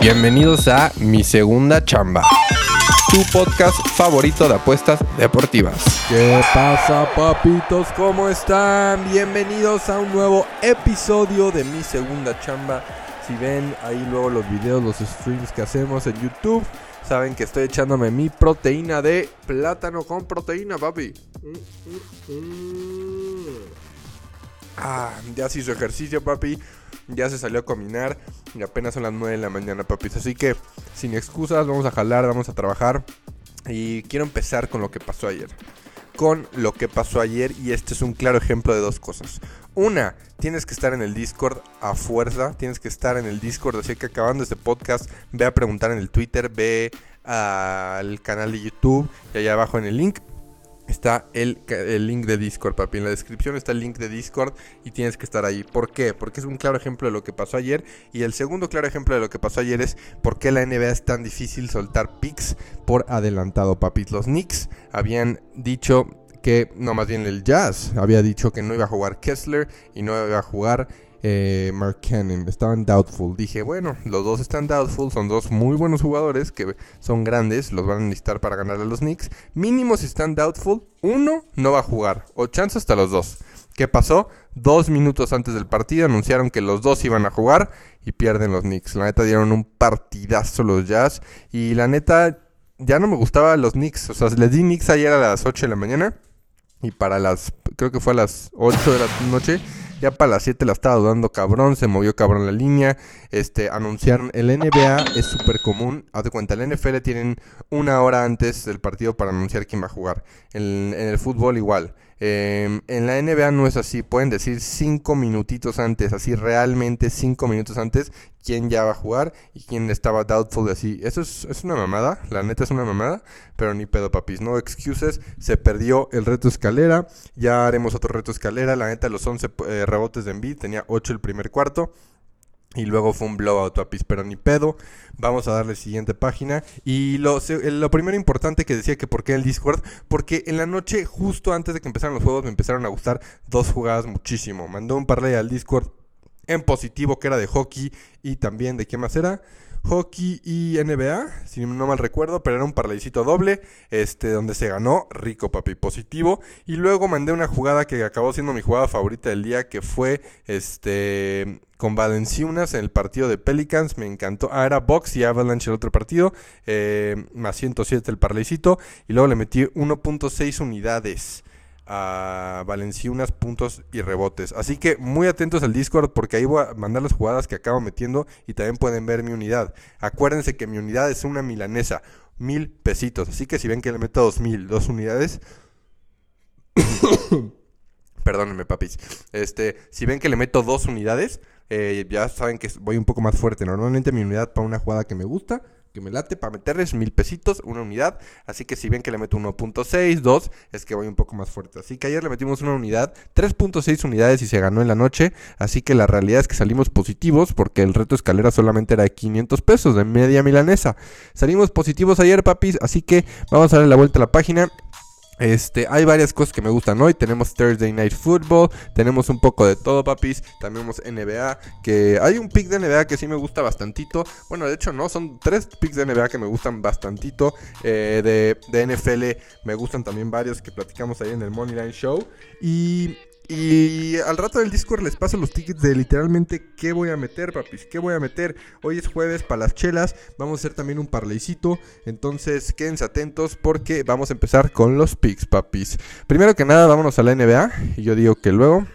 Bienvenidos a Mi Segunda Chamba, tu podcast favorito de apuestas deportivas. ¿Qué pasa, papitos? ¿Cómo están? Bienvenidos a un nuevo episodio de Mi Segunda Chamba. Si ven ahí luego los videos, los streams que hacemos en YouTube, saben que estoy echándome mi proteína de plátano con proteína, papi. Mm, mm, mm. Ah, ya se hizo ejercicio, papi. Ya se salió a caminar y apenas son las 9 de la mañana, papis. Así que, sin excusas, vamos a jalar, vamos a trabajar. Y quiero empezar con lo que pasó ayer. Con lo que pasó ayer y este es un claro ejemplo de dos cosas. Una, tienes que estar en el Discord a fuerza, tienes que estar en el Discord, así que acabando este podcast, ve a preguntar en el Twitter, ve al canal de YouTube y allá abajo en el link está el, link de Discord, papi. En la descripción está el link de Discord y tienes que estar ahí. ¿Por qué? Porque es un claro ejemplo de lo que pasó ayer. Y el segundo claro ejemplo de lo que pasó ayer es por qué la NBA es tan difícil soltar picks por adelantado, papi. Los Knicks habían dicho que, no, más bien el Jazz había dicho que no iba a jugar Kessler y no iba a jugar eh, Mark Cannon. Estaban doubtful. Dije, bueno, los dos están doubtful. Son dos muy buenos jugadores que son grandes. Los van a necesitar para ganar a los Knicks. Mínimo si están doubtful, uno no va a jugar. O chance hasta los dos. ¿Qué pasó? Dos minutos antes del partido anunciaron que los dos iban a jugar y pierden los Knicks. La neta dieron un partidazo los Jazz. Y la neta ya no me gustaban los Knicks. O sea, les di Knicks ayer a las 8 de la mañana. Y para las, creo que fue a las 8 de la noche ya para las 7 la estaba dudando cabrón, se movió cabrón la línea. Este, anunciaron, el NBA es súper común. Haz de cuenta, el NFL tienen una hora antes del partido para anunciar quién va a jugar. En, el fútbol igual. Em, en la NBA no es así, pueden decir cinco minutitos antes, así realmente cinco minutos antes, quién ya va a jugar y quién estaba doubtful, así. Eso es, una mamada, la neta es una mamada, pero ni pedo papis, no excuses, se perdió el reto escalera, ya haremos otro reto escalera, la neta los 11 eh, rebotes de Embiid, tenía 8 el primer cuarto. Y luego fue un blowout, papis, pero ni pedo. Vamos a darle siguiente página. Y lo, lo, primero importante que decía que por qué el Discord, porque en la noche, justo antes de que empezaran los juegos, me empezaron a gustar dos jugadas muchísimo. Mandó un parlay al Discord en positivo que era de hockey y también de qué más era hockey y NBA, si no mal recuerdo, pero era un parlaycito doble, este, donde se ganó rico papi positivo. Y luego mandé una jugada que acabó siendo mi jugada favorita del día, que fue este con Valenciunas en el partido de Pelicans, me encantó. Ah, era Box y Avalanche el otro partido, eh, más 107 el parlaycito, y luego le metí 1.6 unidades a Valenciunas puntos y rebotes. Así que muy atentos al Discord porque ahí voy a mandar las jugadas que acabo metiendo y también pueden ver mi unidad. Acuérdense que mi unidad es una milanesa, mil pesitos. Así que si ven que le meto dos mil, dos unidades... Perdónenme, papis. Este, si ven que le meto dos unidades, eh, ya saben que voy un poco más fuerte. Normalmente mi unidad para una jugada que me gusta que me late para meterles mil pesitos, una unidad. Así que si ven que le meto 1.6, 2, es que voy un poco más fuerte. Así que ayer le metimos una unidad, 3.6 unidades y se ganó en la noche. Así que la realidad es que salimos positivos porque el reto escalera solamente era de 500 pesos de media milanesa. Salimos positivos ayer, papis. Así que vamos a darle la vuelta a la página. Este, hay varias cosas que me gustan hoy. Tenemos Thursday Night Football, tenemos un poco de todo, papis. También tenemos NBA, que hay un pick de NBA que sí me gusta bastantito. Bueno, de hecho no, son tres picks de NBA que me gustan bastantito. Eh, de, de NFL me gustan también varios que platicamos ahí en el Moneyline Show. Y y al rato del Discord les paso los tickets de literalmente qué voy a meter, papis, qué voy a meter. Hoy es jueves para las chelas, vamos a hacer también un parleycito, entonces quédense atentos porque vamos a empezar con los picks, papis. Primero que nada, vámonos a la NBA y yo digo que luego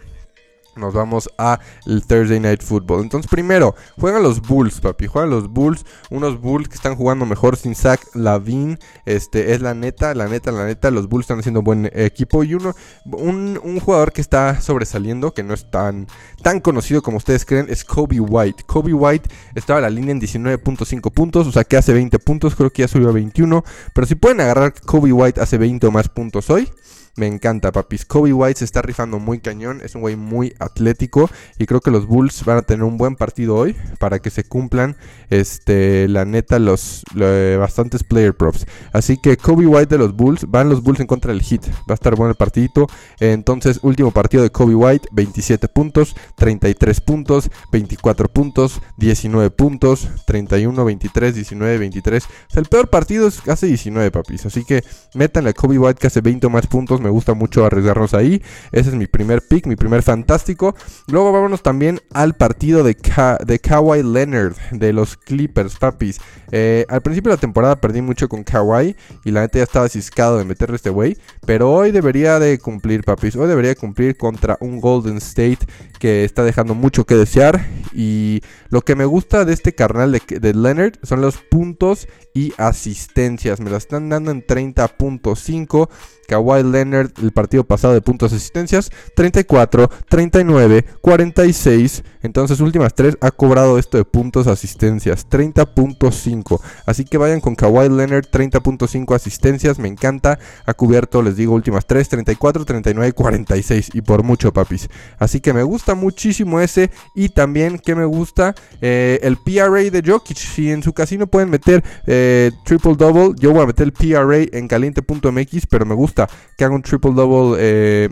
nos vamos a el Thursday Night Football. Entonces, primero, juegan los Bulls, papi. Juegan los Bulls. Unos Bulls que están jugando mejor sin Zach Lavin. Este, es la neta, la neta, la neta. Los Bulls están haciendo buen equipo. Y uno, un, jugador que está sobresaliendo, que no es tan, tan conocido como ustedes creen, es Kobe White. Kobe White estaba en la línea en 19.5 puntos. O sea, que hace 20 puntos. Creo que ya subió a 21. Pero si pueden agarrar Kobe White hace 20 o más puntos hoy. Me encanta, papis. Kobe White se está rifando muy cañón. Es un güey muy atlético. Y creo que los Bulls van a tener un buen partido hoy. Para que se cumplan, este, la neta, los, lo- bastantes player props. Así que Kobe White de los Bulls. Van los Bulls en contra del Heat. Va a estar bueno el partidito. Entonces, último partido de Kobe White. 27 puntos, 33 puntos, 24 puntos, 19 puntos, 31, 23, 19, 23. O sea, el peor partido es hace 19, papis. Así que métanle a Kobe White que hace 20 o más puntos. Me gusta mucho arriesgarnos ahí. Ese es mi primer pick, mi primer fantástico. Luego vámonos también al partido de, Ka de Kawhi Leonard de los Clippers, papis. Eh, al principio de la temporada perdí mucho con Kawhi y la neta ya estaba ciscado de meterle este güey. Pero hoy debería de cumplir, papis. Hoy debería cumplir contra un Golden State que está dejando mucho que desear. Y lo que me gusta de este carnal de, de Leonard son los puntos y asistencias. Me la están dando en 30.5. Kawhi Leonard, el partido pasado de puntos y asistencias, 34, 39, 46. Entonces, últimas tres ha cobrado esto de puntos asistencias, 30.5. Así que vayan con Kawhi Leonard, 30.5 asistencias. Me encanta. Ha cubierto, les digo, últimas tres, 34, 39, 46. Y por mucho, papis. Así que me gusta muchísimo ese. Y también que me gusta eh, el PRA de Jokic. Si en su casino pueden meter eh, triple double, yo voy a meter el PRA en caliente.mx, pero me gusta que haga un triple double eh,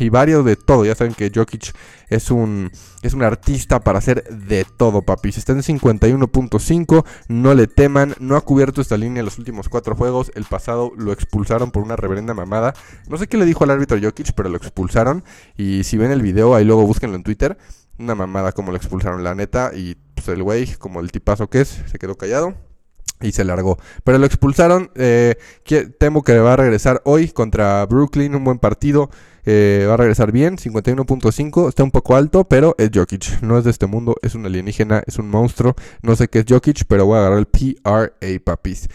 y varios de todo. Ya saben que Jokic es un, es un artista para hacer de todo, papis. Está en 51.5, no le teman, no ha cubierto esta línea en los últimos cuatro juegos. El pasado lo expulsaron por una reverenda mamada. No sé qué le dijo al árbitro Jokic, pero lo expulsaron. Y si ven el video, ahí luego búsquenlo en Twitter. Una mamada como lo expulsaron, la neta. Y pues el güey, como el tipazo que es, se quedó callado y se largó. Pero lo expulsaron. eh, que- temo que va a regresar hoy contra Brooklyn. Un buen partido. eh, va a regresar bien. 51.5. Está un poco alto, pero es Jokic. No es de este mundo. Es un alienígena. Es un monstruo. No sé qué es Jokic, pero voy a agarrar el PRA, papis.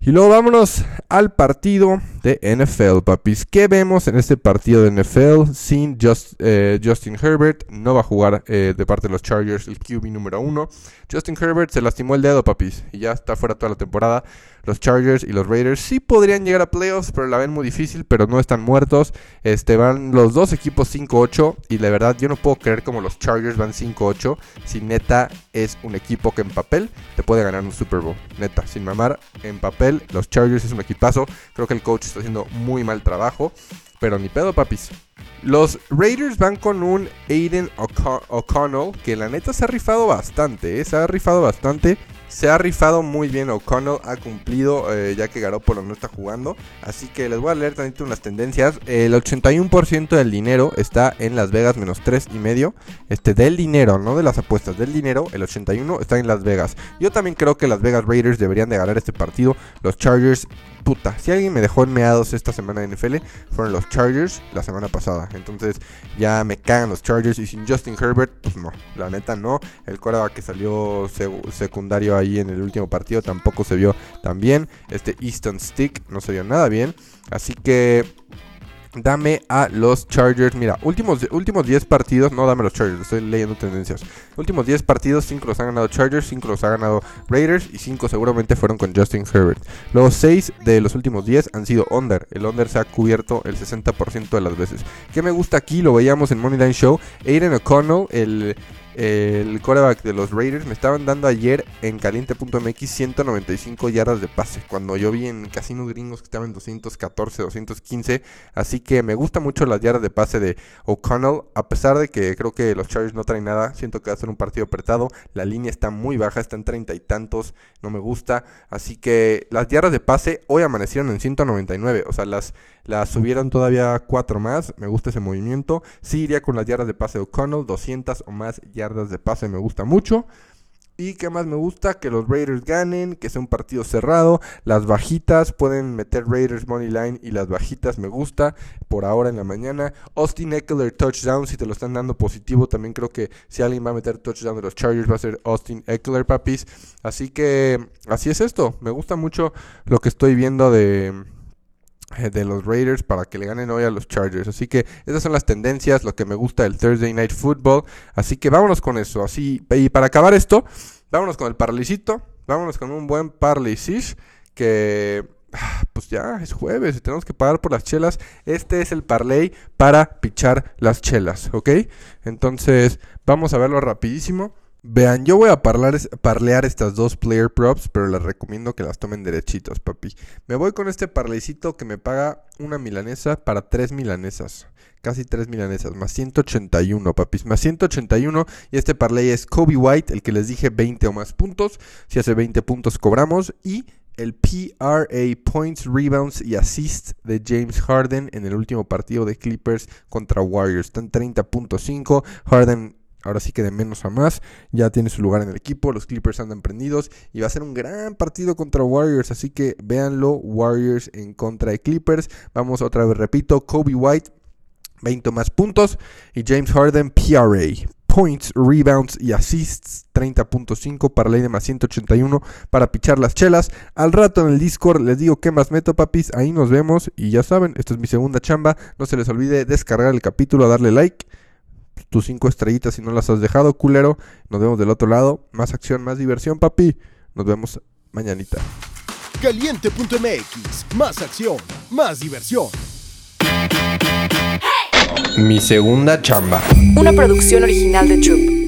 Y luego vámonos al partido de NFL, papis. ¿Qué vemos en este partido de NFL sin Just- eh, Justin Herbert? No va a jugar eh, de parte de los Chargers el QB número uno. Justin Herbert se lastimó el dedo, papis, y ya está fuera toda la temporada. Los Chargers y los Raiders sí podrían llegar a playoffs, pero la ven muy difícil, pero no están muertos. Este van los dos equipos 5-8 y la verdad yo no puedo creer como los Chargers van 5-8 si neta es un equipo que en papel te puede ganar un Super Bowl. Neta, sin mamar, en papel los Chargers es un equipazo. Creo que el coach está haciendo muy mal trabajo, pero ni pedo, papis. Los Raiders van con un Aiden O'Co- O'Connell que la neta se ha rifado bastante, ¿eh? se ha rifado bastante. Se ha rifado muy bien O'Connell, ha cumplido eh, ya que Garoppolo no está jugando. Así que les voy a leer tantito unas tendencias. El 81% del dinero está en Las Vegas menos 3 y medio. Este, del dinero, no de las apuestas, del dinero, el 81 está en Las Vegas. Yo también creo que las Vegas Raiders deberían de ganar este partido. Los Chargers, puta, si alguien me dejó en meados esta semana en NFL, fueron los Chargers la semana pasada. Entonces ya me cagan los Chargers y sin Justin Herbert, pues no, la neta no. El coreback que salió secundario ahí en el último partido tampoco se vio tan bien. Este Easton Stick no se vio nada bien. Así que dame a los Chargers. Mira, últimos, últimos 10 partidos, no dame a los Chargers, estoy leyendo tendencias. Últimos 10 partidos, 5 los han ganado Chargers, 5 los ha ganado Raiders y 5 seguramente fueron con Justin Herbert. Luego 6 de los últimos 10 han sido under. El under se ha cubierto el 60% de las veces. ¿Qué me gusta aquí? Lo veíamos en Moneyline Show. Aiden O'Connell, el el quarterback de los Raiders me estaban dando ayer en caliente.mx 195 yardas de pase. Cuando yo vi en casinos gringos que estaban en 214, 215. Así que me gusta mucho las yardas de pase de O'Connell. A pesar de que creo que los Chargers no traen nada. Siento que va a ser un partido apretado. La línea está muy baja, está en 30 y tantos. No me gusta. Así que las yardas de pase hoy amanecieron en 199. O sea, las, las subieron todavía 4 más. Me gusta ese movimiento. Sí iría con las yardas de pase de O'Connell. 200 o más yardas de pase me gusta mucho. ¿Y qué más me gusta? Que los Raiders ganen, que sea un partido cerrado. Las bajitas pueden meter Raiders Money Line y las bajitas me gusta por ahora en la mañana. Austin Eckler touchdown, si te lo están dando positivo, también creo que si alguien va a meter touchdown de los Chargers va a ser Austin Eckler, papis. Así que así es esto. Me gusta mucho lo que estoy viendo de de los Raiders para que le ganen hoy a los Chargers. Así que esas son las tendencias, lo que me gusta del Thursday Night Football. Así que vámonos con eso. Así, y para acabar esto, vámonos con el parlicito. Vámonos con un buen parleycish que ah, pues ya es jueves y tenemos que pagar por las chelas. Este es el parlay para pichar las chelas, ¿ok? Entonces, vamos a verlo rapidísimo. Vean, yo voy a parlear estas dos player props, pero les recomiendo que las tomen derechitos, papi. Me voy con este parleycito que me paga una milanesa para tres milanesas. Casi tres milanesas, más 181, papis. Más 181. Y este parlay es Kobe White, el que les dije 20 o más puntos. Si hace 20 puntos cobramos. Y el PRA Points, Rebounds y Assists de James Harden en el último partido de Clippers contra Warriors. Están 30.5. Harden ahora sí que de menos a más, ya tiene su lugar en el equipo, los Clippers andan prendidos y va a ser un gran partido contra Warriors, así que véanlo, Warriors en contra de Clippers, vamos otra vez, repito, Kobe White, 20 más puntos y James Harden, PRA, points, rebounds y assists 30.5 para ley de más 181 para pichar las chelas. Al rato en el Discord les digo qué más meto, papis. Ahí nos vemos y ya saben, esta es mi segunda chamba. No se les olvide descargar el capítulo, darle like tus cinco estrellitas si no las has dejado, culero. Nos vemos del otro lado. Más acción, más diversión, papi. Nos vemos mañanita. Caliente.mx, más acción, más diversión. Mi segunda chamba. Una producción original de Troop.